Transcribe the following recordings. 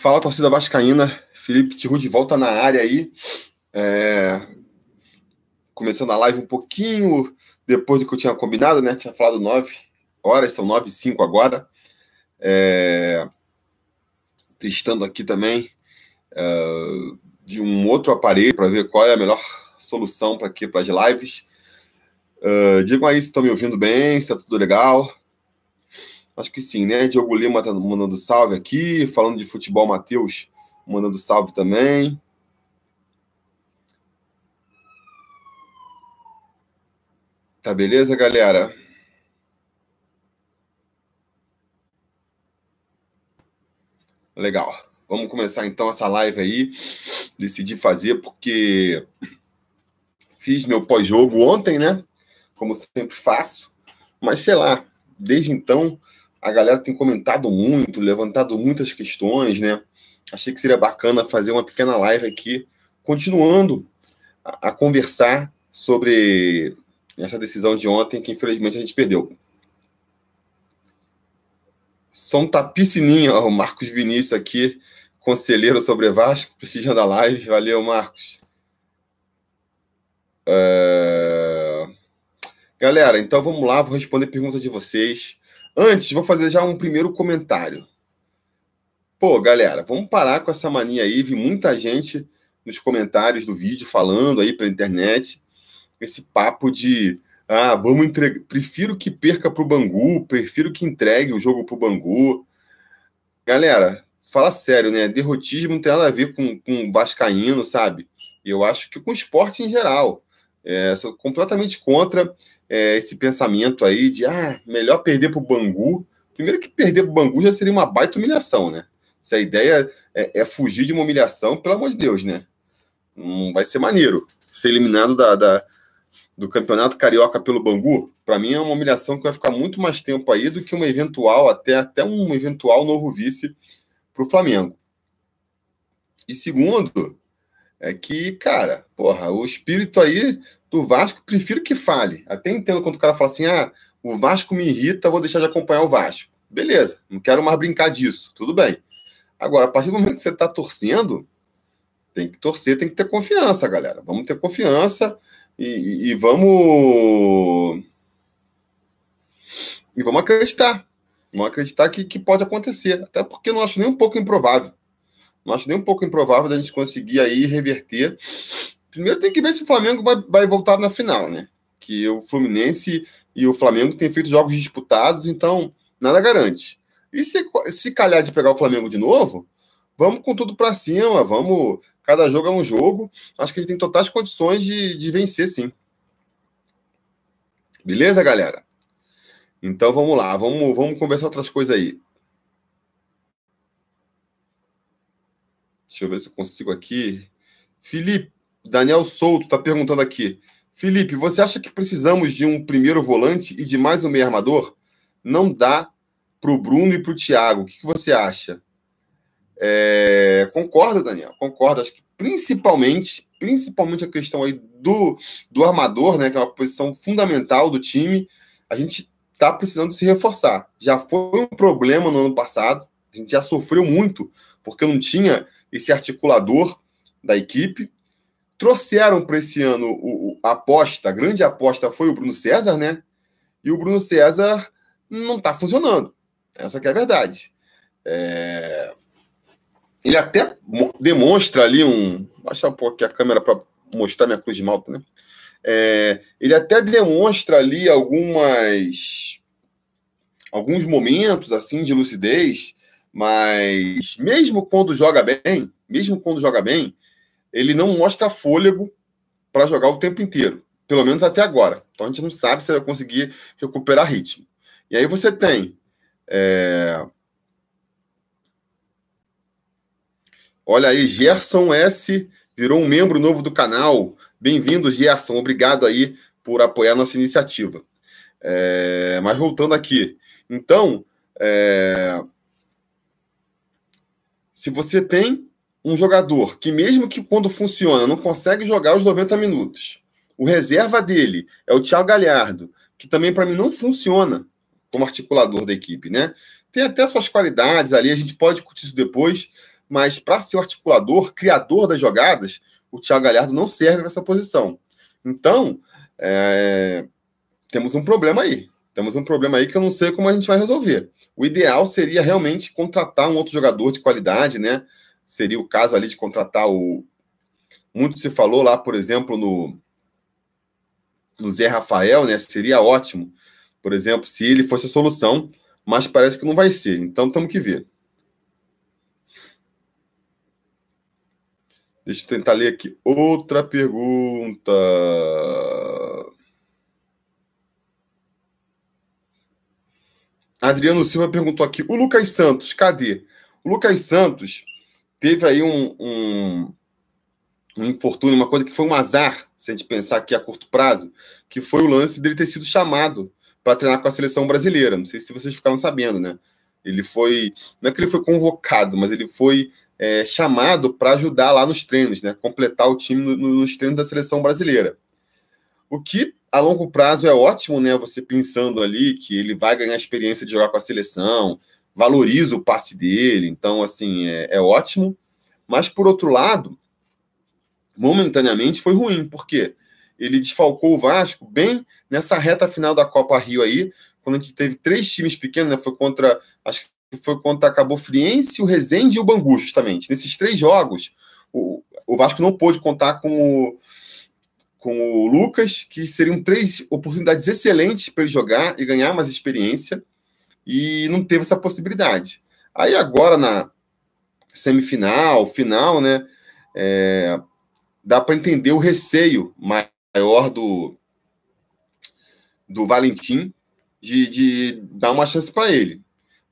Fala, torcida vascaína. Felipe Tiru de volta na área aí. É... Começando a live um pouquinho depois do que eu tinha combinado, né? Tinha falado nove horas, são nove e cinco agora. É... Testando aqui também é... de um outro aparelho para ver qual é a melhor solução para aqui para as lives. Uh, digam aí se estão me ouvindo bem, se está tudo legal. Acho que sim, né? Diogo Lima tá mandando salve aqui. Falando de futebol, Matheus mandando salve também. Tá beleza, galera? Legal. Vamos começar então essa live aí. Decidi fazer porque fiz meu pós-jogo ontem, né? Como sempre faço. Mas sei lá, desde então a galera tem comentado muito, levantado muitas questões, né? Achei que seria bacana fazer uma pequena live aqui, continuando a, a conversar sobre essa decisão de ontem, que infelizmente a gente perdeu. Só um tapissininho, ó, o Marcos Vinícius aqui, conselheiro sobre Vasco, prestigiando a live. Valeu, Marcos. É... Galera, então vamos lá, vou responder perguntas de vocês. Antes, vou fazer já um primeiro comentário. Pô, galera, vamos parar com essa mania aí. Vi muita gente nos comentários do vídeo falando aí pela internet esse papo de ah, vamos entregar. Prefiro que perca para o Bangu, prefiro que entregue o jogo para o Bangu. Galera, fala sério, né? Derrotismo não tem nada a ver com, com Vascaíno, sabe? Eu acho que com esporte em geral. É, sou completamente contra é, esse pensamento aí de ah, melhor perder para o Bangu. Primeiro que perder para o Bangu já seria uma baita humilhação, né? Se a ideia é, é, fugir de uma humilhação, pelo amor de Deus, né? Não vai ser maneiro ser eliminado da, da do Campeonato Carioca pelo Bangu. Para mim é uma humilhação que vai ficar muito mais tempo aí do que uma eventual, até, até um eventual novo vice para o Flamengo. E segundo, é que, cara, porra, o espírito aí do Vasco, prefiro que fale. Até entendo quando o cara fala assim: ah, o Vasco me irrita, vou deixar de acompanhar o Vasco. Beleza, não quero mais brincar disso, tudo bem. Agora, a partir do momento que você está torcendo, tem que torcer, tem que ter confiança, galera. Vamos ter confiança e, e vamos. E vamos acreditar. Vamos acreditar que, que pode acontecer. Até porque não acho nem um pouco improvável. Não acho nem um pouco improvável da gente conseguir aí reverter Primeiro tem que ver se o Flamengo vai, vai voltar na final, né? Que o Fluminense e o Flamengo têm feito jogos disputados, então nada garante. E se, se calhar de pegar o Flamengo de novo, vamos com tudo para cima, vamos. Cada jogo é um jogo. Acho que a gente tem totais condições de, de vencer, sim. Beleza, galera? Então vamos lá, vamos, vamos conversar outras coisas aí. Deixa eu ver se eu consigo aqui. Felipe, Daniel Souto está perguntando aqui. Felipe, você acha que precisamos de um primeiro volante e de mais um meio armador? Não dá para o Bruno e para o Thiago. O que, que você acha? É, concordo, Daniel, concordo. Acho que principalmente, principalmente a questão aí do, do armador, né, que é uma posição fundamental do time, a gente está precisando se reforçar. Já foi um problema no ano passado, a gente já sofreu muito, porque não tinha esse articulador da equipe. Trouxeram para esse ano o, o, a aposta, a grande aposta foi o Bruno César, né? E o Bruno César não está funcionando. Essa é a verdade. É... Ele até demonstra ali um. Vou baixar um pouco aqui a câmera para mostrar minha cruz de malta, né? É... Ele até demonstra ali algumas. Alguns momentos assim de lucidez, mas mesmo quando joga bem, mesmo quando joga bem, ele não mostra fôlego para jogar o tempo inteiro, pelo menos até agora. Então a gente não sabe se ele vai conseguir recuperar ritmo. E aí você tem. É... Olha aí, Gerson S. virou um membro novo do canal. Bem-vindo, Gerson. Obrigado aí por apoiar nossa iniciativa. É... Mas voltando aqui. Então, é... se você tem um jogador que, mesmo que quando funciona, não consegue jogar os 90 minutos. O reserva dele é o Thiago Galhardo, que também para mim não funciona como articulador da equipe, né? Tem até suas qualidades ali, a gente pode discutir isso depois, mas para ser o articulador, criador das jogadas, o Thiago Galhardo não serve nessa posição. Então, é, temos um problema aí. Temos um problema aí que eu não sei como a gente vai resolver. O ideal seria realmente contratar um outro jogador de qualidade, né? Seria o caso ali de contratar o. Muito se falou lá, por exemplo, no, no Zé Rafael, né? Seria ótimo, por exemplo, se ele fosse a solução, mas parece que não vai ser. Então temos que ver. Deixa eu tentar ler aqui outra pergunta. Adriano Silva perguntou aqui: o Lucas Santos, cadê? O Lucas Santos teve aí um, um, um infortúnio, uma coisa que foi um azar, se a gente pensar aqui a curto prazo, que foi o lance dele ter sido chamado para treinar com a seleção brasileira. Não sei se vocês ficaram sabendo, né? Ele foi. Não é que ele foi convocado, mas ele foi é, chamado para ajudar lá nos treinos, né? Completar o time no, nos treinos da seleção brasileira. O que a longo prazo é ótimo, né? Você pensando ali que ele vai ganhar experiência de jogar com a seleção, valoriza o passe dele, então assim é, é ótimo. Mas por outro lado, momentaneamente foi ruim, porque ele desfalcou o Vasco bem nessa reta final da Copa Rio aí, quando a gente teve três times pequenos, né? Foi contra, acho que foi contra a Cabo Friense, o Resende e o Bangu, justamente. Nesses três jogos, o, o Vasco não pôde contar com o, com o Lucas, que seriam três oportunidades excelentes para ele jogar e ganhar mais experiência, e não teve essa possibilidade. Aí agora na semifinal, final, né? É, dá para entender o receio maior do, do Valentim de, de dar uma chance para ele.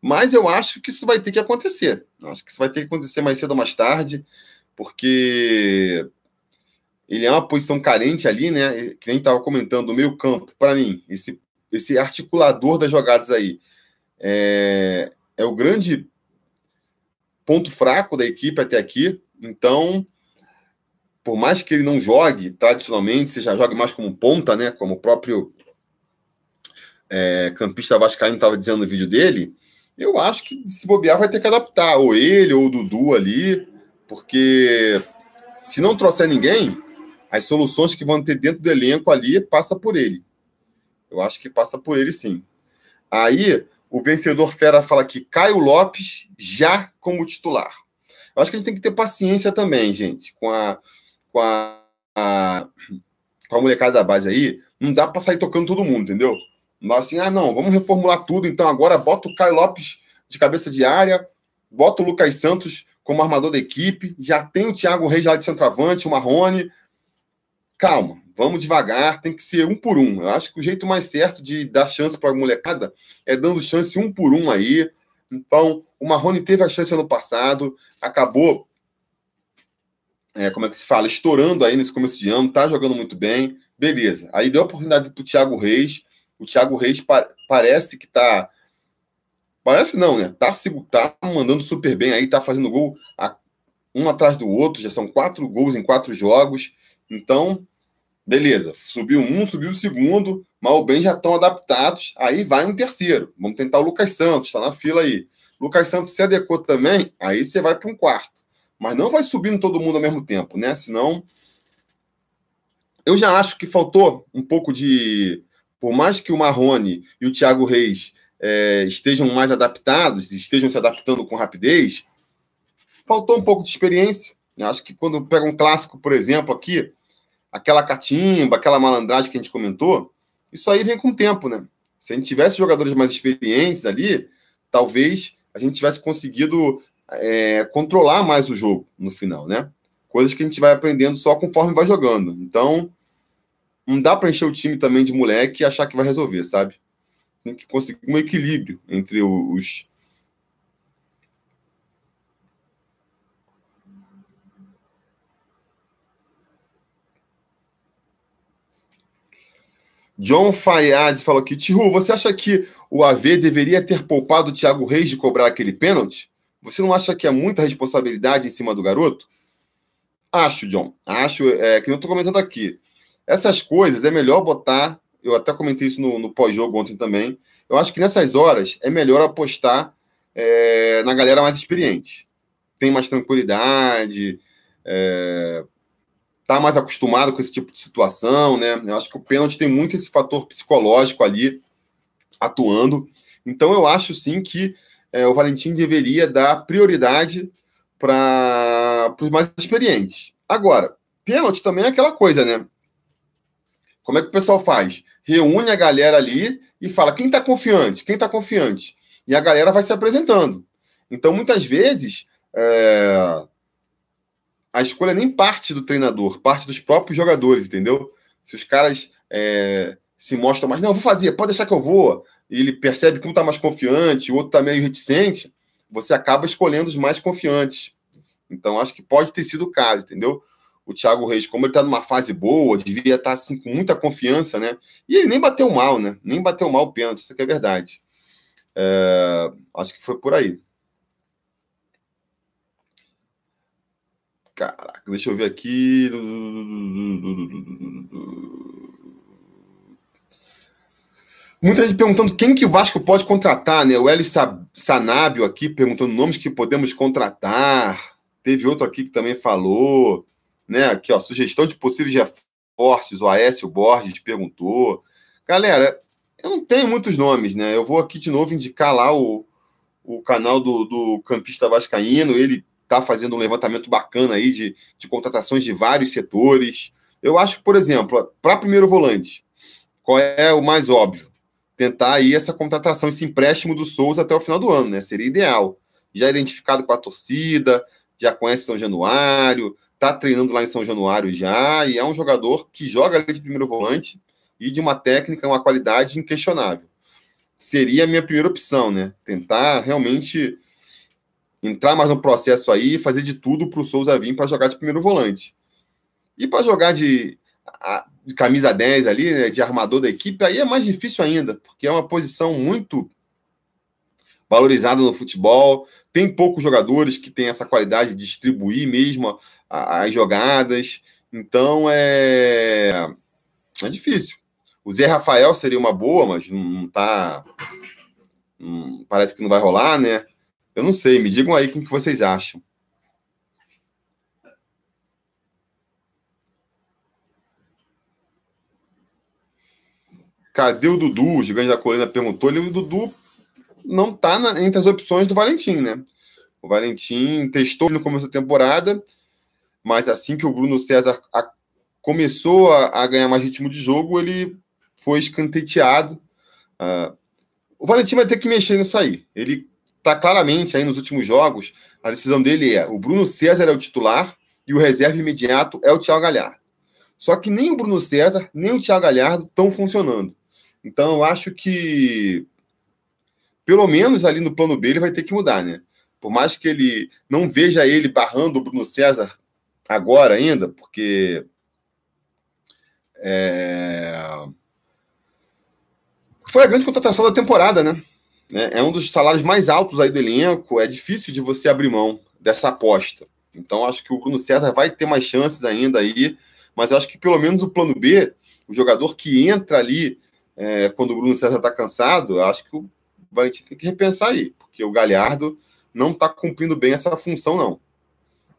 Mas eu acho que isso vai ter que acontecer. Acho que isso vai ter que acontecer mais cedo ou mais tarde, porque ele é uma posição carente ali, né? Que nem estava comentando, o meio campo, para mim, esse, esse articulador das jogadas aí é, é o grande ponto fraco da equipe até aqui. Então, por mais que ele não jogue tradicionalmente, seja jogue mais como ponta, né? Como o próprio é, campista vascaíno estava dizendo no vídeo dele, eu acho que se bobear vai ter que adaptar, ou ele, ou o Dudu ali, porque se não trouxer ninguém, as soluções que vão ter dentro do elenco ali passa por ele. Eu acho que passa por ele sim. Aí o vencedor fera fala que Caio Lopes já como titular. Eu acho que a gente tem que ter paciência também, gente, com a com a, a com a molecada da base aí. Não dá para sair tocando todo mundo, entendeu? Nós assim, ah, não, vamos reformular tudo. Então agora bota o Caio Lopes de cabeça de área, bota o Lucas Santos como armador da equipe, já tem o Thiago Reis lá de centroavante, o Marrone. Calma, vamos devagar, tem que ser um por um. Eu acho que o jeito mais certo de dar chance para a molecada é dando chance um por um aí. Então, o Marrone teve a chance ano passado, acabou, é, como é que se fala, estourando aí nesse começo de ano, tá jogando muito bem, beleza. Aí deu a oportunidade para o Thiago Reis, o Thiago Reis pa parece que tá. Parece não, né? Tá, tá mandando super bem aí, tá fazendo gol a, um atrás do outro, já são quatro gols em quatro jogos. Então, beleza. Subiu um, subiu o segundo, mal bem já estão adaptados. Aí vai um terceiro. Vamos tentar o Lucas Santos, tá na fila aí. Lucas Santos se adequou também, aí você vai para um quarto. Mas não vai subindo todo mundo ao mesmo tempo, né? Senão. Eu já acho que faltou um pouco de por mais que o Marrone e o Thiago Reis é, estejam mais adaptados, estejam se adaptando com rapidez, faltou um pouco de experiência. Eu acho que quando pega um clássico, por exemplo, aqui, aquela catimba, aquela malandragem que a gente comentou, isso aí vem com o tempo, né? Se a gente tivesse jogadores mais experientes ali, talvez a gente tivesse conseguido é, controlar mais o jogo no final, né? Coisas que a gente vai aprendendo só conforme vai jogando. Então, não dá para encher o time também de moleque e achar que vai resolver, sabe? Tem que conseguir um equilíbrio entre os. John Fayad falou aqui: Tihu, você acha que o AV deveria ter poupado o Thiago Reis de cobrar aquele pênalti? Você não acha que é muita responsabilidade em cima do garoto? Acho, John. Acho, é, que eu estou comentando aqui. Essas coisas é melhor botar. Eu até comentei isso no, no pós-jogo ontem também. Eu acho que nessas horas é melhor apostar é, na galera mais experiente. tem mais tranquilidade, é, tá mais acostumado com esse tipo de situação, né? Eu acho que o pênalti tem muito esse fator psicológico ali atuando. Então eu acho sim que é, o Valentim deveria dar prioridade para os mais experientes. Agora, pênalti também é aquela coisa, né? Como é que o pessoal faz? Reúne a galera ali e fala quem está confiante, quem está confiante. E a galera vai se apresentando. Então, muitas vezes, é... a escolha nem parte do treinador, parte dos próprios jogadores, entendeu? Se os caras é... se mostram mais, não, vou fazer, pode deixar que eu vou, e ele percebe que um está mais confiante, o outro está meio reticente, você acaba escolhendo os mais confiantes. Então, acho que pode ter sido o caso, entendeu? O Thiago Reis, como ele está numa fase boa, devia estar tá, assim, com muita confiança, né? E ele nem bateu mal, né? Nem bateu mal o pênalti, isso que é verdade. É... Acho que foi por aí. Caraca, deixa eu ver aqui. Muita gente perguntando quem que o Vasco pode contratar, né? O Hélio Sanábio aqui perguntando nomes que podemos contratar. Teve outro aqui que também falou, né? Aqui, ó, sugestão de possíveis reforços. O Aécio Borges perguntou. Galera, eu não tenho muitos nomes, né? Eu vou aqui de novo indicar lá o, o canal do, do Campista Vascaíno. Ele tá fazendo um levantamento bacana aí de, de contratações de vários setores. Eu acho por exemplo, para primeiro volante, qual é o mais óbvio? tentar aí essa contratação, esse empréstimo do Souza até o final do ano, né? Seria ideal. Já identificado com a torcida, já conhece São Januário, tá treinando lá em São Januário já, e é um jogador que joga ali de primeiro volante e de uma técnica, uma qualidade inquestionável. Seria a minha primeira opção, né? Tentar realmente entrar mais no processo aí e fazer de tudo para o Souza vir para jogar de primeiro volante. E para jogar de de camisa 10 ali, né, de armador da equipe, aí é mais difícil ainda, porque é uma posição muito valorizada no futebol. Tem poucos jogadores que têm essa qualidade de distribuir mesmo as jogadas. Então é, é difícil. O Zé Rafael seria uma boa, mas não, tá. Parece que não vai rolar, né? Eu não sei, me digam aí o que vocês acham. Cadê o Dudu? O gigante da colina perguntou. O Dudu não está entre as opções do Valentim, né? O Valentim testou no começo da temporada, mas assim que o Bruno César a, começou a, a, ganhar mais ritmo de jogo, ele foi escanteteado. Uh, o Valentim vai ter que mexer nisso aí. Ele está claramente aí nos últimos jogos, a decisão dele é o Bruno César é o titular e o reserva imediato é o Thiago Galhardo. Só que nem o Bruno César, nem o Thiago Galhardo estão funcionando. Então, eu acho que, pelo menos ali no plano B, ele vai ter que mudar, né? Por mais que ele não veja ele barrando o Bruno César agora ainda, porque é... foi a grande contratação da temporada, né? É, é um dos salários mais altos aí do elenco. É difícil de você abrir mão dessa aposta. Então, acho que o Bruno César vai ter mais chances ainda aí, mas acho que pelo menos o plano B, o jogador que entra ali é, quando o Bruno César está cansado, acho que o Valentim tem que repensar aí, porque o Galhardo não está cumprindo bem essa função, não.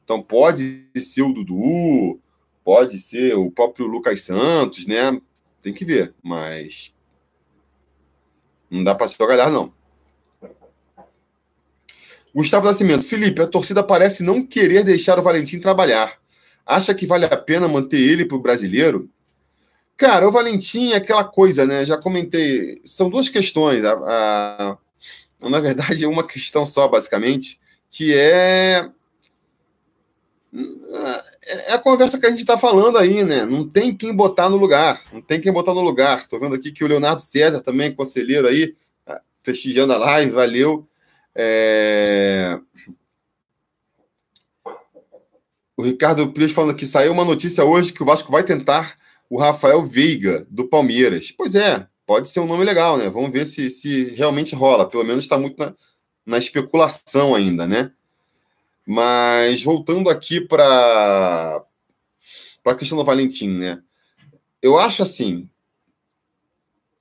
Então pode ser o Dudu, pode ser o próprio Lucas Santos, né? Tem que ver, mas não dá para ser o Galhardo, não. Gustavo Nascimento, Felipe, a torcida parece não querer deixar o Valentim trabalhar. Acha que vale a pena manter ele para o brasileiro? Cara, o Valentim é aquela coisa, né? Já comentei. São duas questões. A, a, na verdade, é uma questão só, basicamente, que é. É a conversa que a gente está falando aí, né? Não tem quem botar no lugar. Não tem quem botar no lugar. Estou vendo aqui que o Leonardo César também, conselheiro aí, prestigiando a live, valeu. É... O Ricardo Pires falando que saiu uma notícia hoje que o Vasco vai tentar o Rafael Veiga, do Palmeiras. Pois é, pode ser um nome legal, né? Vamos ver se, se realmente rola. Pelo menos está muito na, na especulação ainda, né? Mas voltando aqui para a questão do Valentim, né? Eu acho assim,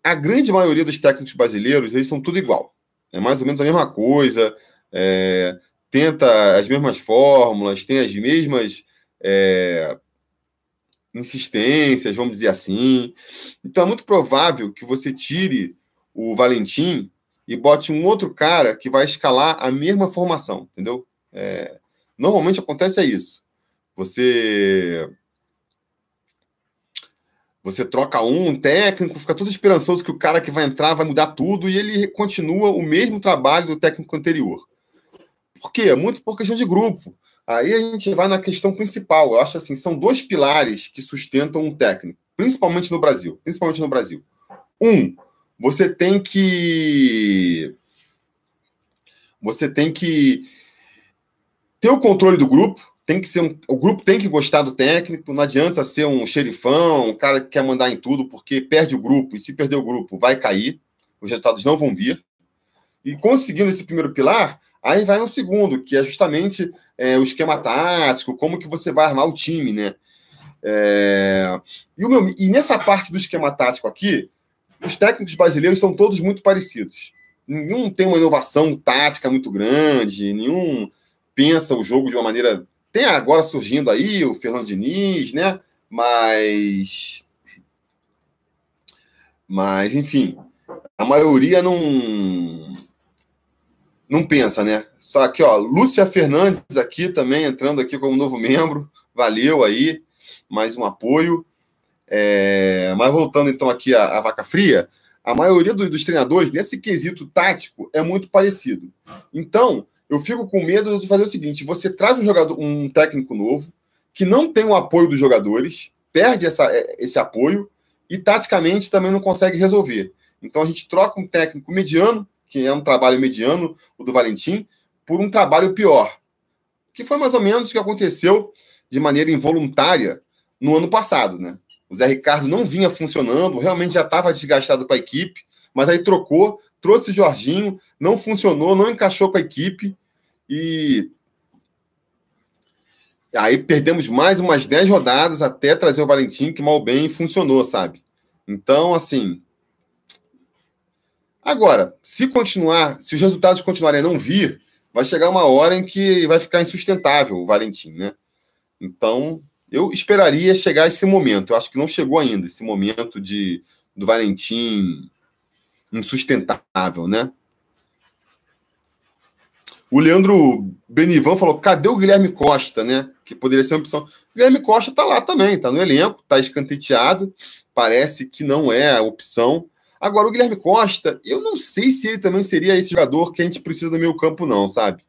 a grande maioria dos técnicos brasileiros, eles são tudo igual. É mais ou menos a mesma coisa. É, tenta as mesmas fórmulas, tem as mesmas é, insistências, vamos dizer assim. Então é muito provável que você tire o Valentim e bote um outro cara que vai escalar a mesma formação, entendeu? É, normalmente acontece é isso. Você você troca um, técnico, fica todo esperançoso que o cara que vai entrar vai mudar tudo e ele continua o mesmo trabalho do técnico anterior. Por quê? Muito por questão de grupo. Aí a gente vai na questão principal. Eu acho assim, são dois pilares que sustentam um técnico, principalmente no Brasil, principalmente no Brasil. Um, você tem que você tem que ter o controle do grupo, tem que ser um, o grupo tem que gostar do técnico, não adianta ser um xerifão, um cara que quer mandar em tudo, porque perde o grupo, e se perder o grupo, vai cair, os resultados não vão vir. E conseguindo esse primeiro pilar, aí vai um segundo, que é justamente é, o esquema tático, como que você vai armar o time, né? É, e, o meu, e nessa parte do esquema tático aqui, os técnicos brasileiros são todos muito parecidos. Nenhum tem uma inovação tática muito grande, nenhum pensa o jogo de uma maneira. Tem agora surgindo aí o Fernando Diniz, né? Mas. Mas, enfim, a maioria não. Não pensa, né? Só aqui, ó, Lúcia Fernandes aqui também entrando aqui como novo membro. Valeu aí, mais um apoio. É, mas voltando então aqui à, à vaca fria, a maioria do, dos treinadores, nesse quesito tático, é muito parecido. Então, eu fico com medo de fazer o seguinte: você traz um jogador, um técnico novo, que não tem o apoio dos jogadores, perde essa, é, esse apoio e taticamente também não consegue resolver. Então a gente troca um técnico mediano, que é um trabalho mediano, o do Valentim, por um trabalho pior. Que foi mais ou menos o que aconteceu de maneira involuntária no ano passado, né? O Zé Ricardo não vinha funcionando, realmente já estava desgastado com a equipe, mas aí trocou, trouxe o Jorginho, não funcionou, não encaixou com a equipe e aí perdemos mais umas 10 rodadas até trazer o Valentim, que mal bem funcionou, sabe? Então, assim. Agora, se continuar, se os resultados continuarem a não vir, vai chegar uma hora em que vai ficar insustentável o Valentim, né? Então, eu esperaria chegar esse momento. Eu acho que não chegou ainda esse momento de do Valentim insustentável, né? O Leandro Benivan falou: cadê o Guilherme Costa, né? Que poderia ser uma opção. O Guilherme Costa tá lá também, tá no elenco, tá escanteteado. Parece que não é a opção. Agora, o Guilherme Costa, eu não sei se ele também seria esse jogador que a gente precisa do meio campo, não, sabe?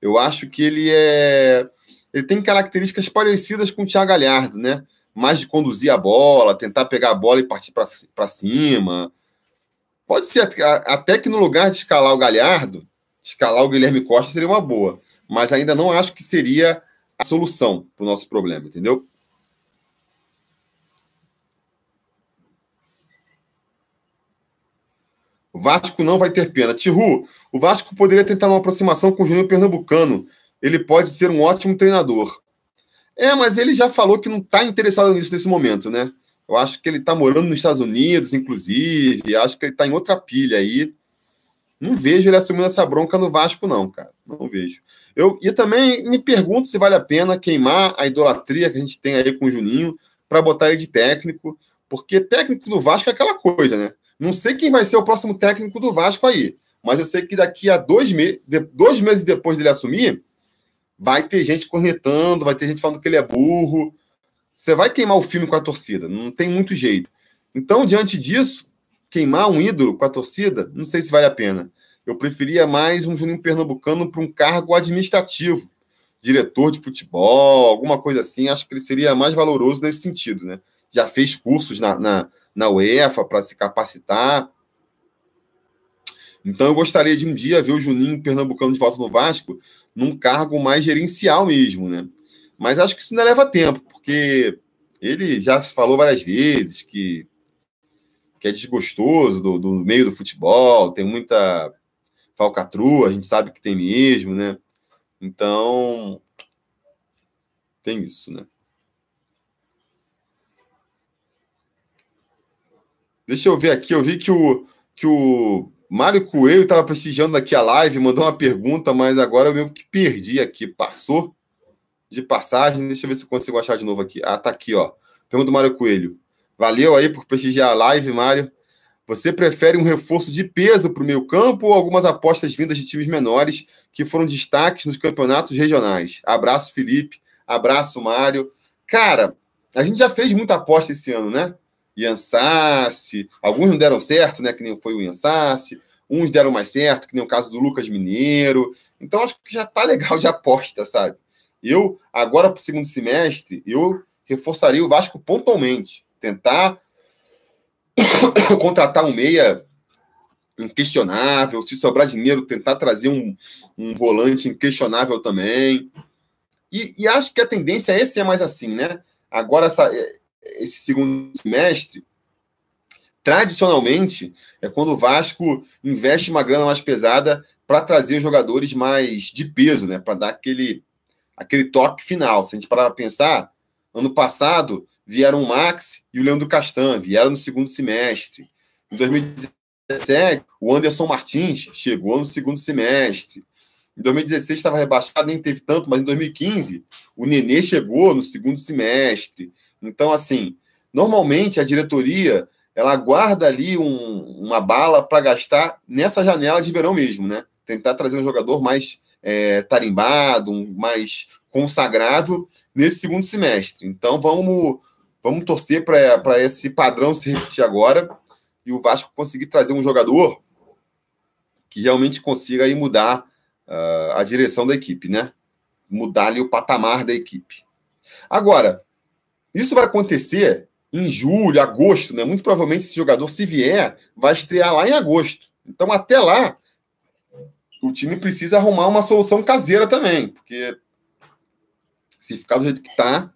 Eu acho que ele é ele tem características parecidas com o Thiago Galhardo, né? Mais de conduzir a bola, tentar pegar a bola e partir para cima. Pode ser até que no lugar de escalar o Galhardo, escalar o Guilherme Costa seria uma boa. Mas ainda não acho que seria a solução para o nosso problema, entendeu? O Vasco não vai ter pena. Tihu, o Vasco poderia tentar uma aproximação com o Júnior Pernambucano ele pode ser um ótimo treinador. É, mas ele já falou que não está interessado nisso nesse momento, né? Eu acho que ele está morando nos Estados Unidos, inclusive. Acho que ele está em outra pilha aí. Não vejo ele assumindo essa bronca no Vasco, não, cara. Não vejo. Eu, e também me pergunto se vale a pena queimar a idolatria que a gente tem aí com o Juninho para botar ele de técnico, porque técnico do Vasco é aquela coisa, né? Não sei quem vai ser o próximo técnico do Vasco aí, mas eu sei que daqui a dois, me dois meses depois dele assumir, vai ter gente cornetando, vai ter gente falando que ele é burro. Você vai queimar o filme com a torcida, não tem muito jeito. Então, diante disso, queimar um ídolo com a torcida, não sei se vale a pena. Eu preferia mais um Juninho Pernambucano para um cargo administrativo, diretor de futebol, alguma coisa assim. Acho que ele seria mais valoroso nesse sentido, né? Já fez cursos na, na, na UEFA para se capacitar. Então eu gostaria de um dia ver o Juninho Pernambucano de volta no Vasco num cargo mais gerencial mesmo, né? Mas acho que isso ainda leva tempo, porque ele já falou várias vezes que, que é desgostoso do, do meio do futebol, tem muita falcatrua, a gente sabe que tem mesmo, né? Então, tem isso, né? Deixa eu ver aqui, eu vi que o, que o Mário Coelho estava prestigiando aqui a live, mandou uma pergunta, mas agora eu mesmo que perdi aqui. Passou de passagem. Deixa eu ver se eu consigo achar de novo aqui. Ah, tá aqui, ó. Pergunta do Mário Coelho. Valeu aí por prestigiar a live, Mário. Você prefere um reforço de peso para o meio campo ou algumas apostas vindas de times menores que foram destaques nos campeonatos regionais? Abraço, Felipe. Abraço, Mário. Cara, a gente já fez muita aposta esse ano, né? Ian Sassi, alguns não deram certo, né? Que nem foi o Ian Sassi, uns deram mais certo, que nem o caso do Lucas Mineiro. Então acho que já tá legal de aposta, sabe? Eu, agora para o segundo semestre, eu reforçaria o Vasco pontualmente. Tentar contratar um meia inquestionável, se sobrar dinheiro, tentar trazer um, um volante inquestionável também. E, e, acho que a tendência é ser mais assim, né? Agora, essa, esse segundo semestre, tradicionalmente, é quando o Vasco investe uma grana mais pesada para trazer jogadores mais de peso, né? Para dar aquele, aquele toque final. Se a gente parar para pensar, ano passado vieram o Max e o Leandro Castan, vieram no segundo semestre. Em 2017, o Anderson Martins chegou no segundo semestre. Em 2016 estava rebaixado, nem teve tanto, mas em 2015 o Nenê chegou no segundo semestre. Então, assim, normalmente a diretoria ela guarda ali um, uma bala para gastar nessa janela de verão mesmo, né? Tentar trazer um jogador mais é, tarimbado, mais consagrado nesse segundo semestre. Então vamos, vamos torcer para esse padrão se repetir agora e o Vasco conseguir trazer um jogador que realmente consiga aí mudar uh, a direção da equipe, né? Mudar ali o patamar da equipe. Agora, isso vai acontecer em julho, agosto, né? Muito provavelmente esse jogador, se vier, vai estrear lá em agosto. Então, até lá, o time precisa arrumar uma solução caseira também, porque se ficar do jeito que está,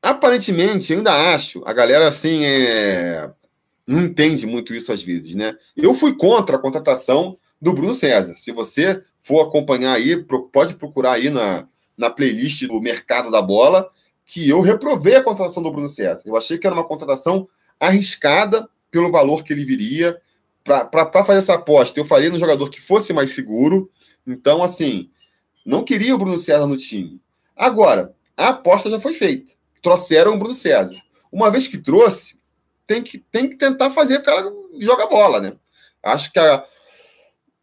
aparentemente, ainda acho, a galera assim é, não entende muito isso às vezes, né? Eu fui contra a contratação do Bruno César. Se você for acompanhar aí, pode procurar aí na, na playlist do Mercado da Bola, que eu reprovei a contratação do Bruno César. Eu achei que era uma contratação arriscada pelo valor que ele viria. Para fazer essa aposta, eu faria no jogador que fosse mais seguro. Então, assim, não queria o Bruno César no time. Agora, a aposta já foi feita. Trouxeram o Bruno César. Uma vez que trouxe, tem que, tem que tentar fazer o cara jogar bola, né? Acho que a,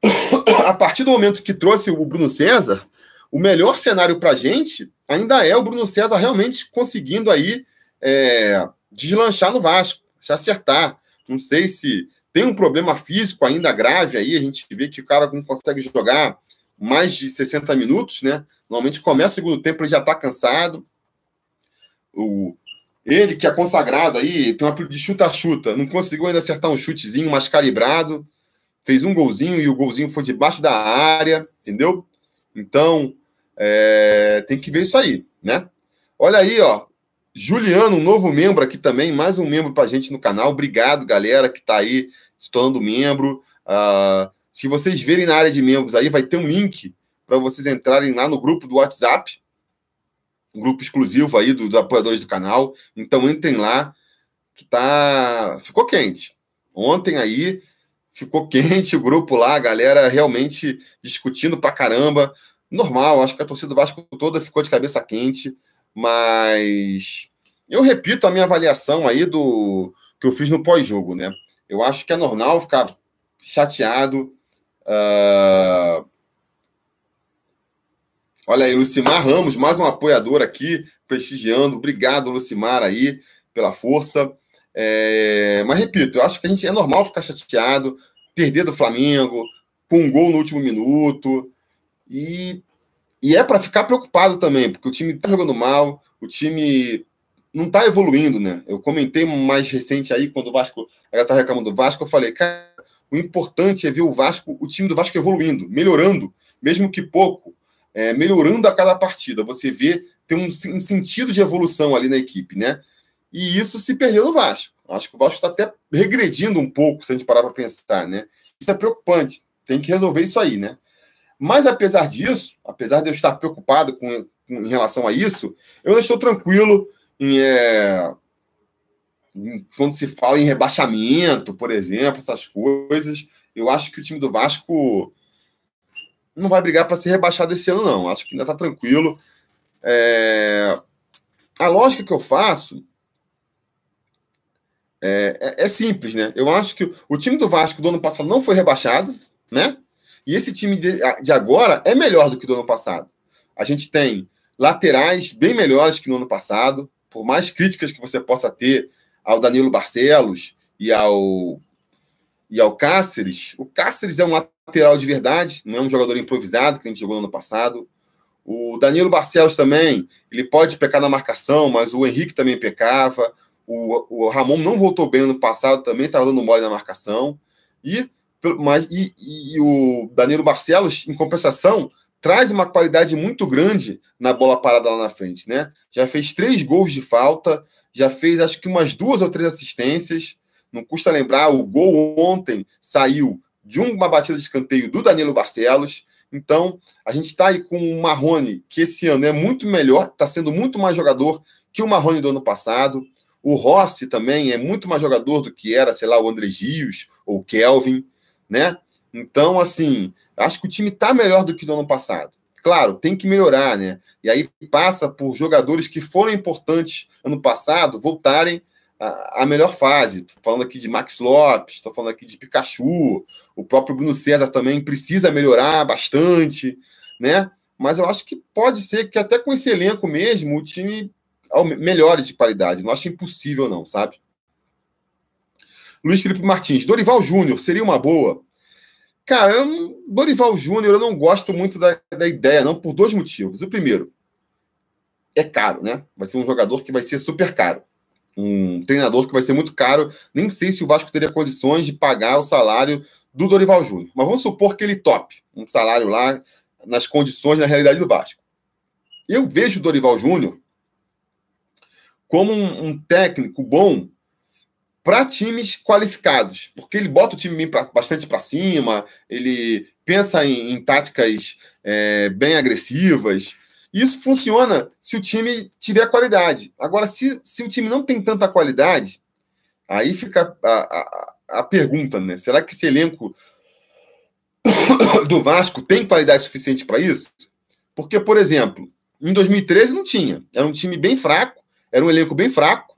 a partir do momento que trouxe o Bruno César, o melhor cenário para a gente ainda é o Bruno César realmente conseguindo aí é, deslanchar no Vasco, se acertar. Não sei se tem um problema físico ainda grave aí, a gente vê que o cara não consegue jogar mais de 60 minutos, né? Normalmente começa o segundo tempo, ele já está cansado. O, ele, que é consagrado aí, tem um apelido de chuta-chuta, não conseguiu ainda acertar um chutezinho mais calibrado fez um golzinho e o golzinho foi debaixo da área, entendeu? Então, é, tem que ver isso aí, né? Olha aí, ó. Juliano, um novo membro aqui também, mais um membro para a gente no canal. Obrigado, galera, que está aí se tornando membro. Uh, se vocês verem na área de membros aí, vai ter um link para vocês entrarem lá no grupo do WhatsApp, um grupo exclusivo aí dos do apoiadores do canal. Então entrem lá, que tá ficou quente. Ontem aí ficou quente o grupo lá, a galera realmente discutindo pra caramba. Normal, acho que a torcida do Vasco toda ficou de cabeça quente, mas eu repito a minha avaliação aí do que eu fiz no pós-jogo, né? Eu acho que é normal ficar chateado. Uh... Olha aí, Lucimar Ramos, mais um apoiador aqui, prestigiando. Obrigado, Lucimar, aí, pela força. É, mas repito, eu acho que a gente é normal ficar chateado, perder do Flamengo, com um gol no último minuto. E, e é para ficar preocupado também, porque o time está jogando mal, o time não está evoluindo, né? Eu comentei mais recente aí, quando o Vasco, ela está reclamando do Vasco, eu falei, cara, o importante é ver o Vasco, o time do Vasco evoluindo, melhorando, mesmo que pouco, é, melhorando a cada partida. Você vê, tem um, um sentido de evolução ali na equipe, né? E isso se perdeu no Vasco. Acho que o Vasco está até regredindo um pouco, se a gente parar para pensar, né? Isso é preocupante. Tem que resolver isso aí, né? Mas apesar disso, apesar de eu estar preocupado com, com em relação a isso, eu estou tranquilo em, é, quando se fala em rebaixamento, por exemplo, essas coisas, eu acho que o time do Vasco não vai brigar para ser rebaixado esse ano, não. Acho que ainda está tranquilo. É... A lógica que eu faço é, é, é, simples, né? Eu acho que o time do Vasco do ano passado não foi rebaixado, né? E esse time de, de agora é melhor do que do ano passado. A gente tem laterais bem melhores que no ano passado, por mais críticas que você possa ter ao Danilo Barcelos e ao e ao Cáceres. O Cáceres é um lateral de verdade, não é um jogador improvisado que a gente jogou no ano passado. O Danilo Barcelos também, ele pode pecar na marcação, mas o Henrique também pecava. O, o Ramon não voltou bem no passado, também estava dando mole na marcação. E, mas, e, e o Danilo Barcelos, em compensação, traz uma qualidade muito grande na bola parada lá na frente, né? Já fez três gols de falta, já fez acho que umas duas ou três assistências. Não custa lembrar, o gol ontem saiu de uma batida de escanteio do Danilo Barcelos. Então, a gente está aí com o Marrone, que esse ano é muito melhor, está sendo muito mais jogador que o Marrone do ano passado. O Rossi também é muito mais jogador do que era, sei lá, o André Gios ou Kelvin, né? Então, assim, acho que o time está melhor do que no ano passado. Claro, tem que melhorar, né? E aí passa por jogadores que foram importantes ano passado voltarem à melhor fase. Estou falando aqui de Max Lopes, estou falando aqui de Pikachu, o próprio Bruno César também precisa melhorar bastante, né? Mas eu acho que pode ser que até com esse elenco mesmo o time melhore de qualidade. Não acho impossível, não, sabe? Luiz Felipe Martins, Dorival Júnior seria uma boa. Cara, eu, Dorival Júnior eu não gosto muito da, da ideia, não, por dois motivos. O primeiro, é caro, né? Vai ser um jogador que vai ser super caro. Um treinador que vai ser muito caro. Nem sei se o Vasco teria condições de pagar o salário do Dorival Júnior. Mas vamos supor que ele top um salário lá nas condições, na realidade do Vasco. Eu vejo o Dorival Júnior como um, um técnico bom para times qualificados, porque ele bota o time pra, bastante para cima, ele pensa em, em táticas é, bem agressivas. Isso funciona se o time tiver qualidade. Agora, se, se o time não tem tanta qualidade, aí fica a, a, a pergunta, né? Será que esse elenco do Vasco tem qualidade suficiente para isso? Porque, por exemplo, em 2013 não tinha. Era um time bem fraco, era um elenco bem fraco.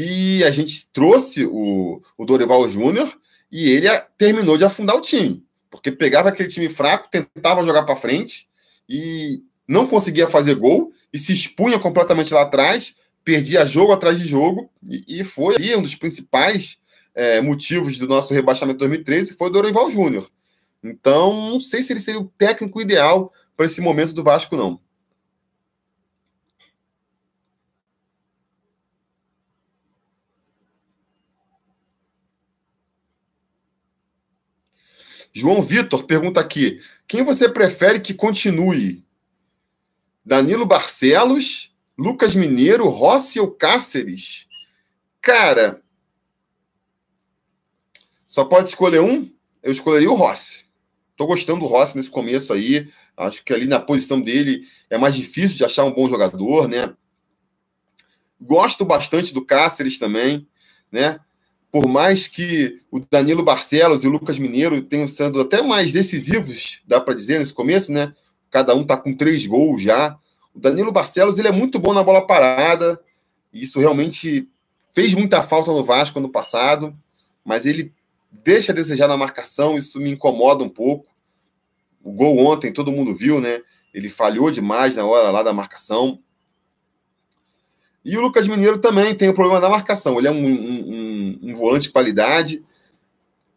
E a gente trouxe o, o Dorival Júnior e ele terminou de afundar o time. Porque pegava aquele time fraco, tentava jogar para frente e não conseguia fazer gol e se expunha completamente lá atrás, perdia jogo atrás de jogo e, e foi ali um dos principais é, motivos do nosso rebaixamento de 2013 foi o Dorival Júnior. Então, não sei se ele seria o técnico ideal para esse momento do Vasco, não. João Vitor pergunta aqui: quem você prefere que continue? Danilo Barcelos, Lucas Mineiro, Rossi ou Cáceres? Cara, só pode escolher um? Eu escolheria o Rossi. Tô gostando do Rossi nesse começo aí. Acho que ali na posição dele é mais difícil de achar um bom jogador, né? Gosto bastante do Cáceres também, né? Por mais que o Danilo Barcelos e o Lucas Mineiro tenham sendo até mais decisivos, dá para dizer, nesse começo, né? Cada um está com três gols já. O Danilo Barcelos ele é muito bom na bola parada. Isso realmente fez muita falta no Vasco ano passado, mas ele deixa a desejar na marcação, isso me incomoda um pouco. O gol ontem, todo mundo viu, né? Ele falhou demais na hora lá da marcação. E o Lucas Mineiro também tem o problema da marcação. Ele é um, um, um volante de qualidade,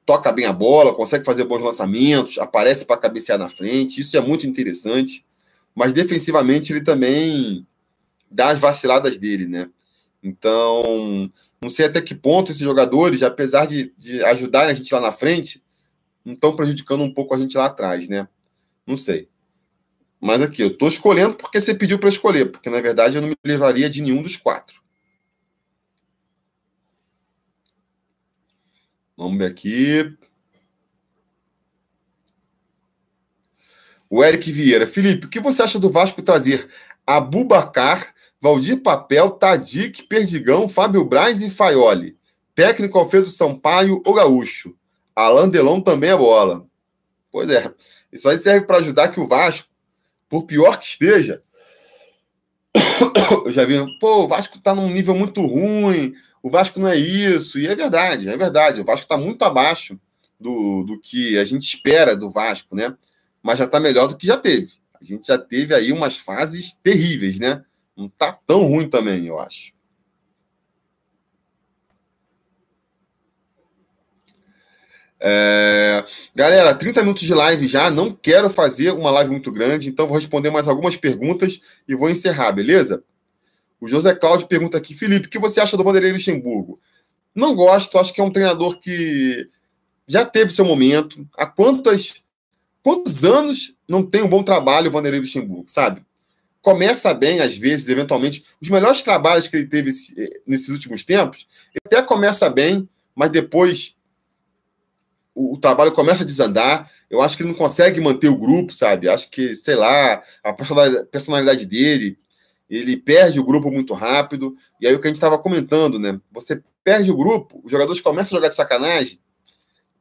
toca bem a bola, consegue fazer bons lançamentos, aparece para cabecear na frente. Isso é muito interessante. Mas defensivamente ele também dá as vaciladas dele, né? Então, não sei até que ponto esses jogadores, apesar de, de ajudarem a gente lá na frente, não estão prejudicando um pouco a gente lá atrás, né? Não sei. Mas aqui, eu estou escolhendo porque você pediu para escolher, porque na verdade eu não me levaria de nenhum dos quatro. Vamos ver aqui. O Eric Vieira. Felipe, o que você acha do Vasco trazer Abubacar, Valdir Papel, Tadic, Perdigão, Fábio Braz e Faioli. Técnico Alfredo Sampaio ou Gaúcho. Alain Delon também é bola. Pois é. Isso aí serve para ajudar que o Vasco, por pior que esteja, eu já vi, pô, o Vasco está num nível muito ruim, o Vasco não é isso. E é verdade, é verdade. O Vasco está muito abaixo do, do que a gente espera do Vasco, né? Mas já está melhor do que já teve. A gente já teve aí umas fases terríveis, né? Não está tão ruim também, eu acho. É... Galera, 30 minutos de live já. Não quero fazer uma live muito grande, então vou responder mais algumas perguntas e vou encerrar, beleza? O José Cláudio pergunta aqui: Felipe, o que você acha do Vanderlei Luxemburgo? Não gosto, acho que é um treinador que já teve seu momento. Há quantas, quantos anos não tem um bom trabalho o Vanderlei Luxemburgo, sabe? Começa bem, às vezes, eventualmente. Os melhores trabalhos que ele teve nesses últimos tempos, ele até começa bem, mas depois o, o, trabalho começa a desandar. Eu acho que ele não consegue manter o grupo, sabe? Acho que, sei lá, a personalidade dele, ele perde o grupo muito rápido. E aí o que a gente estava comentando, né? Você perde o grupo, os jogadores começam a jogar de sacanagem.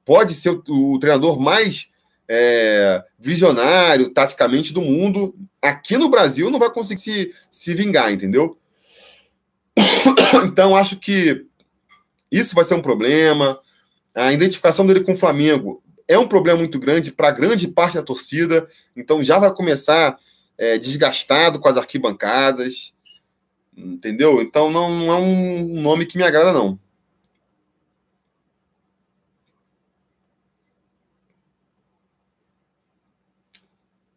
Pode ser o, o treinador mais é, visionário, taticamente, do mundo. Aqui no Brasil não vai conseguir se, se vingar, entendeu? Então, acho que isso vai ser um problema a identificação dele com o Flamengo é um problema muito grande para grande parte da torcida, então já vai começar é, desgastado com as arquibancadas, entendeu? Então não, não é um nome que me agrada, não.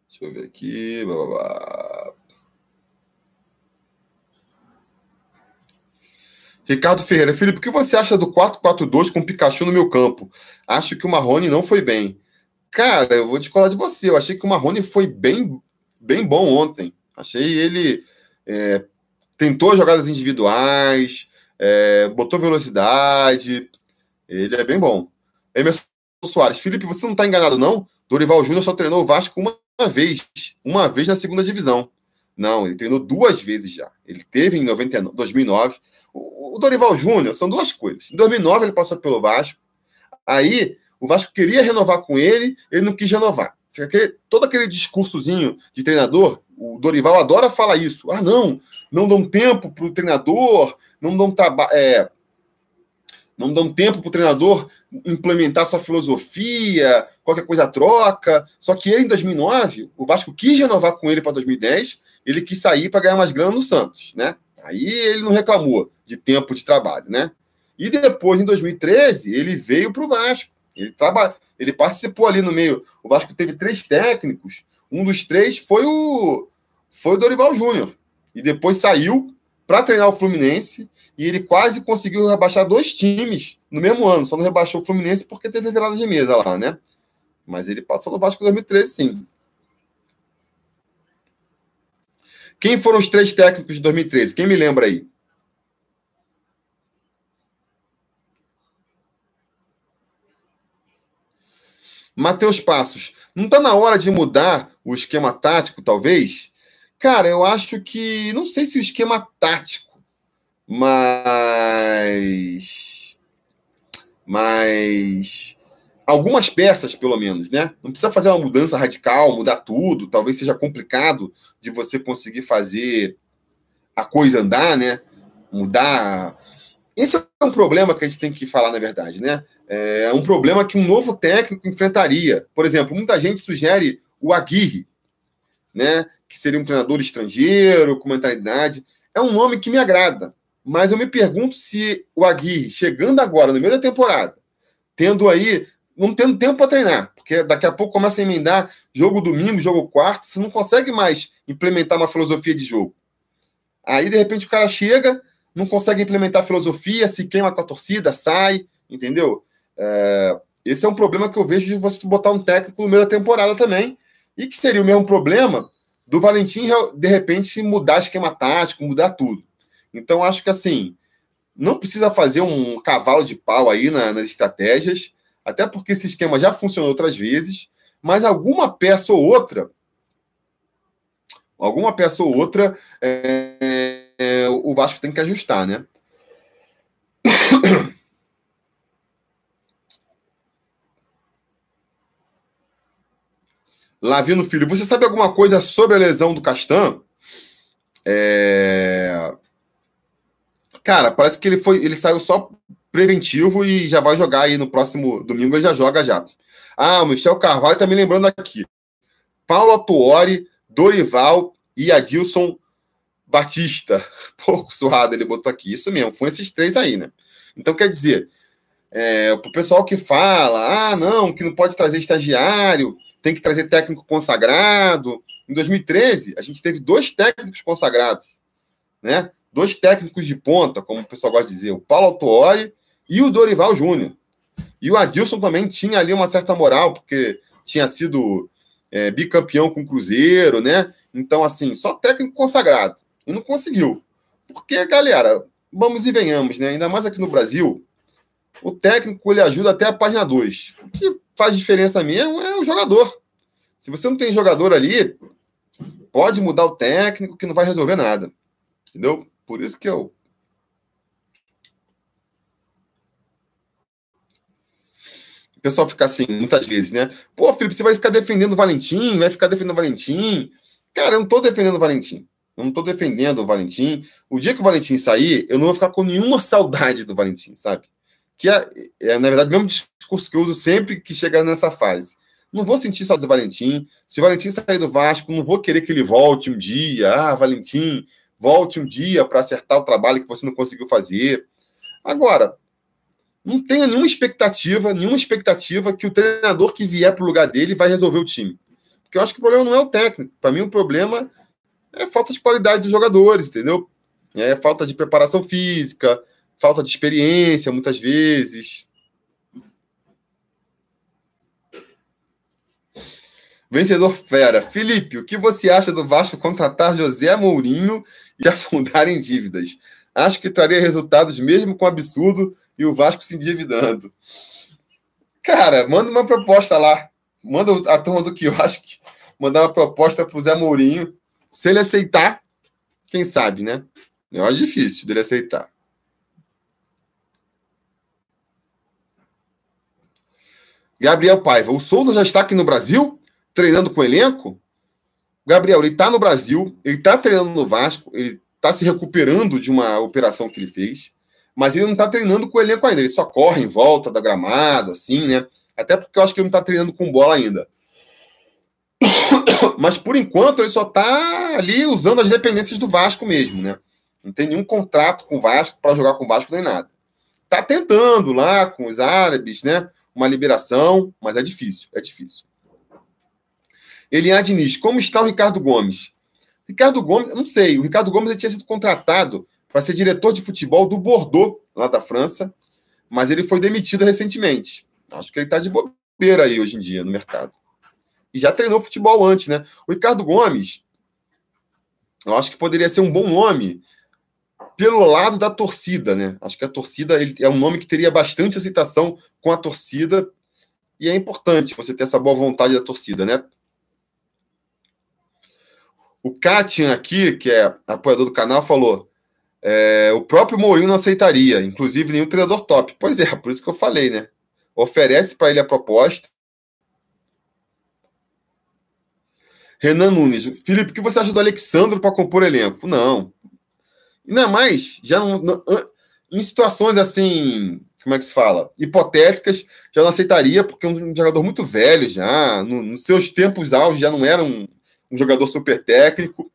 Deixa eu ver aqui. Blá, blá, blá. Ricardo Ferreira, Felipe, o que você acha do 4-4-2 com o Pikachu no meu campo? Acho que o Marrone não foi bem. Cara, eu vou discordar de você. Eu achei que o Marrone foi bem, bem bom ontem. Achei ele. É, tentou jogadas individuais, é, botou velocidade. Ele é bem bom. Emerson Soares, Felipe, você não está enganado, não? Dorival Júnior só treinou o Vasco uma vez. Uma vez na segunda divisão. Não, ele treinou duas vezes já. Ele teve em 99, 2009 o, Dorival Júnior são duas coisas. Em 2009 ele passou pelo Vasco. Aí o Vasco queria renovar com ele, ele não quis renovar. Fica aquele, todo aquele discursozinho de treinador, o Dorival adora falar isso. Ah, não, não dão tempo para o treinador, não dão trabalho. É, não dão tempo para o treinador implementar sua filosofia, qualquer coisa troca. Só que ele, em 2009, o Vasco quis renovar com ele para 2010, ele quis sair para ganhar mais grana no Santos, né? Aí ele não reclamou de tempo de trabalho, né? E depois, em 2013, ele veio para o Vasco. Ele, traba... ele participou ali no meio. O Vasco teve três técnicos. Um dos três foi o, foi o Dorival Júnior. E depois saiu para treinar o Fluminense. E ele quase conseguiu rebaixar dois times no mesmo ano. Só não rebaixou o Fluminense porque teve virada de mesa lá, né? Mas ele passou no Vasco em 2013, sim. Quem foram os três técnicos de 2013? Quem me lembra aí? Matheus Passos, não está na hora de mudar o esquema tático, talvez? Cara, eu acho que. Não sei se o esquema tático, mas. Mas algumas peças, pelo menos, né? Não precisa fazer uma mudança radical, mudar tudo. Talvez seja complicado de você conseguir fazer a coisa andar, né? Mudar. Esse é um problema que a gente tem que falar, na verdade, né? É um problema que um novo técnico enfrentaria. Por exemplo, muita gente sugere o Aguirre, né? Que seria um treinador estrangeiro, com mentalidade. É um nome que me agrada. Mas eu me pergunto se o Aguirre, chegando agora, no meio da temporada, tendo aí não tendo tempo para treinar, porque daqui a pouco começa a emendar jogo domingo, jogo quarto, você não consegue mais implementar uma filosofia de jogo. Aí, de repente, o cara chega, não consegue implementar filosofia, se queima com a torcida, sai, entendeu? É, esse é um problema que eu vejo de você botar um técnico no meio da temporada também, e que seria o mesmo problema do Valentim, de repente, mudar esquema tático, mudar tudo. Então, acho que assim, não precisa fazer um cavalo de pau aí na, nas estratégias, até porque esse esquema já funcionou outras vezes, mas alguma peça ou outra, alguma peça ou outra é, é, o Vasco tem que ajustar, né? Lavino Filho, você sabe alguma coisa sobre a lesão do Castan? É... Cara, parece que ele foi, ele saiu só preventivo e já vai jogar aí no próximo domingo, ele já joga já. Ah, o Michel Carvalho tá me lembrando aqui. Paulo Atuori, Dorival e Adilson Batista. Pouco suado ele botou aqui. Isso mesmo, foi esses três aí, né? Então, quer dizer, é, o pessoal que fala, ah, não, que não pode trazer estagiário, tem que trazer técnico consagrado. Em 2013, a gente teve dois técnicos consagrados, né? Dois técnicos de ponta, como o pessoal gosta de dizer, o Paulo Autuori e o Dorival Júnior. E o Adilson também tinha ali uma certa moral, porque tinha sido é, bicampeão com o Cruzeiro, né? Então, assim, só técnico consagrado. E não conseguiu. Porque, galera, vamos e venhamos, né? Ainda mais aqui no Brasil, o técnico ele ajuda até a página 2. O que faz diferença mesmo é o jogador. Se você não tem jogador ali, pode mudar o técnico que não vai resolver nada. Entendeu? Por isso que eu. O pessoal fica assim, muitas vezes, né? Pô, Felipe, você vai ficar defendendo o Valentim, vai ficar defendendo o Valentim. Cara, eu não tô defendendo o Valentim. Eu não tô defendendo o Valentim. O dia que o Valentim sair, eu não vou ficar com nenhuma saudade do Valentim, sabe? Que é, é na verdade, o mesmo discurso que eu uso sempre que chega nessa fase. Não vou sentir saudade do Valentim. Se o Valentim sair do Vasco, não vou querer que ele volte um dia. Ah, Valentim, volte um dia para acertar o trabalho que você não conseguiu fazer. Agora, não tenha nenhuma expectativa, nenhuma expectativa que o treinador que vier para o lugar dele vai resolver o time. Porque eu acho que o problema não é o técnico. Para mim, o problema falta de qualidade dos jogadores, entendeu? É falta de preparação física, falta de experiência, muitas vezes. Vencedor fera. Felipe, o que você acha do Vasco contratar José Mourinho e afundar em dívidas? Acho que traria resultados mesmo com absurdo e o Vasco se endividando. Cara, manda uma proposta lá. Manda a turma do quiosque mandar uma proposta para o Zé Mourinho. Se ele aceitar, quem sabe, né? É difícil dele aceitar. Gabriel Paiva, o Souza já está aqui no Brasil, treinando com o elenco? Gabriel, ele está no Brasil, ele está treinando no Vasco, ele está se recuperando de uma operação que ele fez, mas ele não está treinando com o elenco ainda, ele só corre em volta da gramado, assim, né? Até porque eu acho que ele não está treinando com bola ainda. Mas por enquanto ele só está ali usando as dependências do Vasco mesmo, né? Não tem nenhum contrato com o Vasco para jogar com o Vasco nem nada. Está tentando lá com os árabes, né? uma liberação, mas é difícil, é difícil. Eliane Diniz, como está o Ricardo Gomes? Ricardo Gomes, não sei, o Ricardo Gomes tinha sido contratado para ser diretor de futebol do Bordeaux, lá da França, mas ele foi demitido recentemente. Acho que ele está de bobeira aí hoje em dia no mercado. E já treinou futebol antes, né? O Ricardo Gomes, eu acho que poderia ser um bom nome pelo lado da torcida, né? Acho que a torcida ele, é um nome que teria bastante aceitação com a torcida e é importante você ter essa boa vontade da torcida, né? O Katian aqui, que é apoiador do canal, falou: é, o próprio Mourinho não aceitaria, inclusive nenhum treinador top. Pois é, por isso que eu falei, né? Oferece para ele a proposta. Renan Nunes, Felipe, o que você acha do Alexandre para compor elenco? Não, Ainda mais, já não, não, em situações assim, como é que se fala? Hipotéticas, já não aceitaria, porque é um jogador muito velho já, no, nos seus tempos auge já não era um, um, jogador super técnico.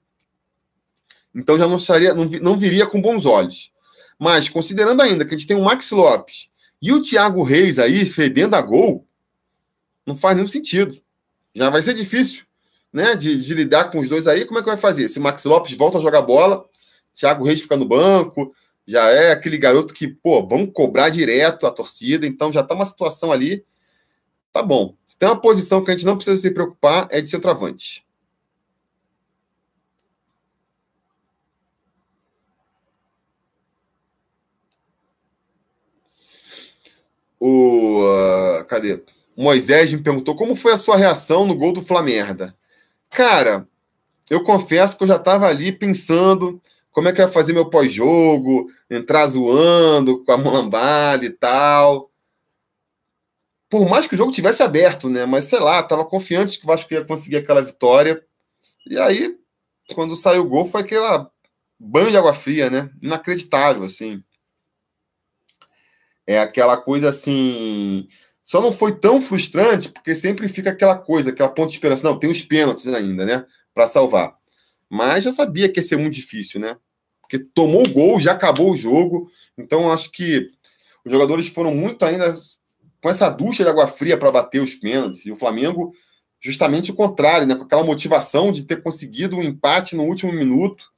Então já não, estaria, não, não viria com bons olhos. Mas, considerando ainda que a gente tem o Max Lopes e o Thiago Reis aí fedendo a gol, não faz nenhum sentido. Já vai ser difícil né, de, de lidar com os dois aí. Como é que vai fazer? Se o Max Lopes volta a jogar bola, Thiago Reis fica no banco, já é aquele garoto que, pô, vamos cobrar direto a torcida, então já tá uma situação ali. Tá bom. Se tem uma posição que a gente não precisa se preocupar, é de centroavante. O. Uh, cadê? Moisés me perguntou como foi a sua reação no gol do Flamengo. Cara, eu confesso que eu já estava ali pensando como é que eu ia fazer meu pós-jogo, entrar zoando com a mulambada e tal. Por mais que o jogo tivesse aberto, né? Mas sei lá, tava confiante que o Vasco ia conseguir aquela vitória. E aí, quando saiu o gol, foi aquela banho de água fria, né? Inacreditável, assim. É aquela coisa assim. Só não foi tão frustrante, porque sempre fica aquela coisa, aquela ponta de esperança. Não, tem os pênaltis ainda, né? Para salvar. Mas já sabia que ia ser muito difícil, né? Porque tomou o gol, já acabou o jogo. Então acho que os jogadores foram muito ainda com essa ducha de água fria para bater os pênaltis. E o Flamengo, justamente o contrário, né? Com aquela motivação de ter conseguido um empate no último minuto.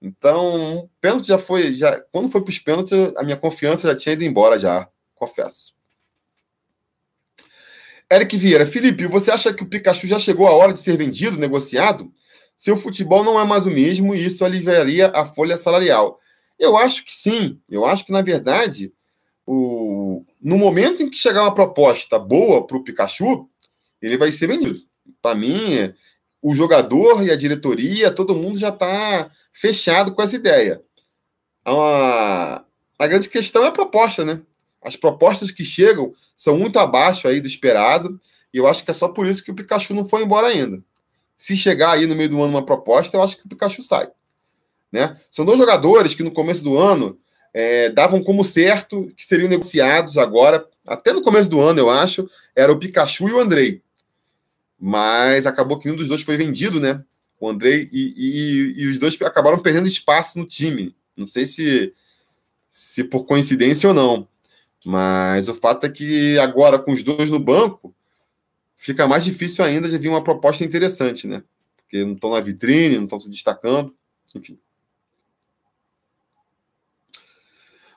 Então, pênalti já foi. Já, quando foi para os pênaltis, a minha confiança já tinha ido embora, já, confesso. Eric Vieira, Felipe, você acha que o Pikachu já chegou a hora de ser vendido, negociado? Seu futebol não é mais o mesmo e isso aliviaria a folha salarial. Eu acho que sim. Eu acho que, na verdade, o... no momento em que chegar uma proposta boa para o Pikachu, ele vai ser vendido. Para mim, o jogador e a diretoria, todo mundo já está fechado com essa ideia. A, a grande questão é a proposta, né? As propostas que chegam são muito abaixo aí do esperado, e eu acho que é só por isso que o Pikachu não foi embora ainda. Se chegar aí no meio do ano uma proposta, eu acho que o Pikachu sai. Né? São dois jogadores que no começo do ano é, davam como certo que seriam negociados agora, até no começo do ano, eu acho, era o Pikachu e o Andrei. Mas acabou que um dos dois foi vendido, né? O Andrei e, e, e os dois acabaram perdendo espaço no time. Não sei se, se por coincidência ou não. Mas o fato é que agora, com os dois no banco, fica mais difícil ainda de vir uma proposta interessante, né? Porque não estão na vitrine, não estão se destacando, enfim.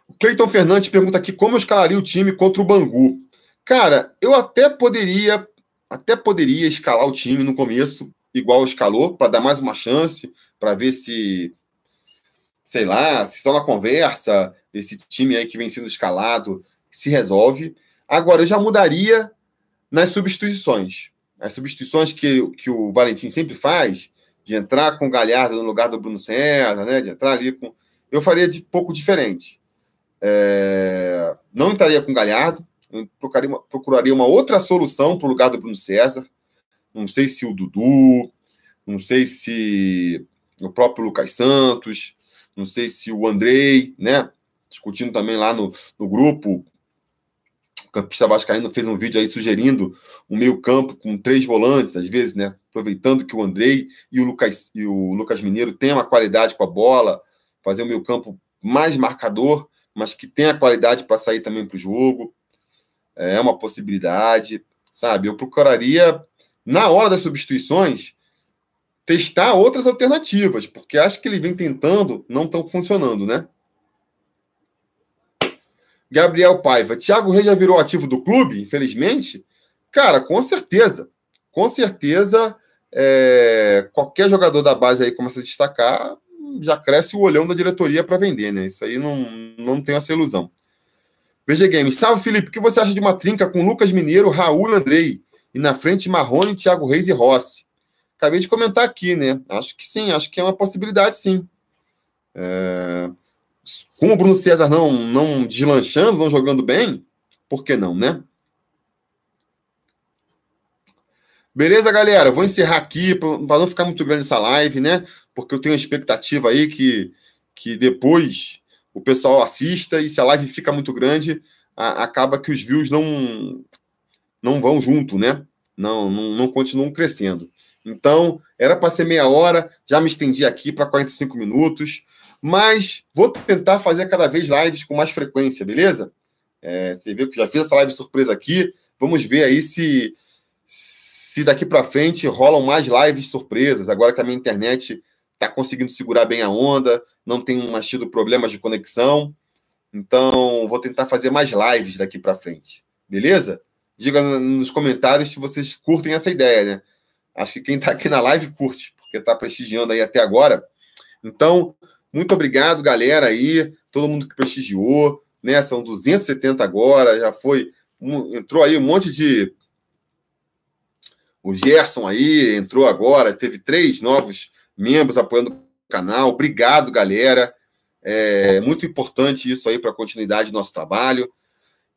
O Cleiton Fernandes pergunta aqui como eu escalaria o time contra o Bangu. Cara, eu até poderia, até poderia escalar o time no começo, igual escalou, para dar mais uma chance, para ver se, sei lá, se só na conversa, esse time aí que vem sendo escalado se resolve. Agora, eu já mudaria nas substituições. As substituições que, que o Valentim sempre faz, de entrar com o Galhardo no lugar do Bruno César, né? de entrar ali com. Eu faria de pouco diferente. É... Não entraria com o Galhardo, procuraria uma, procuraria uma outra solução para o lugar do Bruno César. Não sei se o Dudu, não sei se o próprio Lucas Santos, não sei se o Andrei, né? Discutindo também lá no, no grupo, campista vascaíno fez um vídeo aí sugerindo um meio-campo com três volantes, às vezes, né? Aproveitando que o Andrei e o Lucas, e o Lucas Mineiro têm uma qualidade com a bola, fazer um meio-campo mais marcador, mas que tem a qualidade para sair também para o jogo. É uma possibilidade, sabe? Eu procuraria, na hora das substituições, testar outras alternativas, porque acho que ele vem tentando, não estão funcionando, né? Gabriel Paiva. Thiago Reis já virou ativo do clube, infelizmente? Cara, com certeza. Com certeza, é, qualquer jogador da base aí começa a destacar, já cresce o olhão da diretoria para vender, né? Isso aí não, não tem essa ilusão. VG Games. Salve, Felipe. O que você acha de uma trinca com Lucas Mineiro, Raul Andrei? E na frente, Marrone, Thiago Reis e Rossi. Acabei de comentar aqui, né? Acho que sim, acho que é uma possibilidade, sim. É com o Bruno César não, não deslanchando, não jogando bem, por que não, né? Beleza, galera? Vou encerrar aqui para não ficar muito grande essa live, né? Porque eu tenho a expectativa aí que, que depois o pessoal assista e se a live fica muito grande, a, acaba que os views não, não vão junto, né? Não, não, não continuam crescendo. Então, era para ser meia hora, já me estendi aqui para 45 minutos. Mas vou tentar fazer cada vez lives com mais frequência, beleza? É, você viu que já fiz essa live surpresa aqui. Vamos ver aí se, se daqui para frente rolam mais lives surpresas. Agora que a minha internet está conseguindo segurar bem a onda, não tem mais tido problemas de conexão. Então, vou tentar fazer mais lives daqui para frente. Beleza? Diga nos comentários se vocês curtem essa ideia, né? Acho que quem está aqui na live curte, porque está prestigiando aí até agora. Então, muito obrigado, galera aí, todo mundo que prestigiou, né? São 270 agora, já foi. Um, entrou aí um monte de. O Gerson aí entrou agora, teve três novos membros apoiando canal. Obrigado, galera. É muito importante isso aí para a continuidade do nosso trabalho.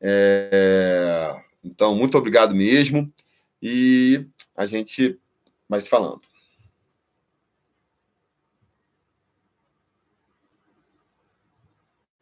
É, então, muito obrigado mesmo. E a gente vai se falando.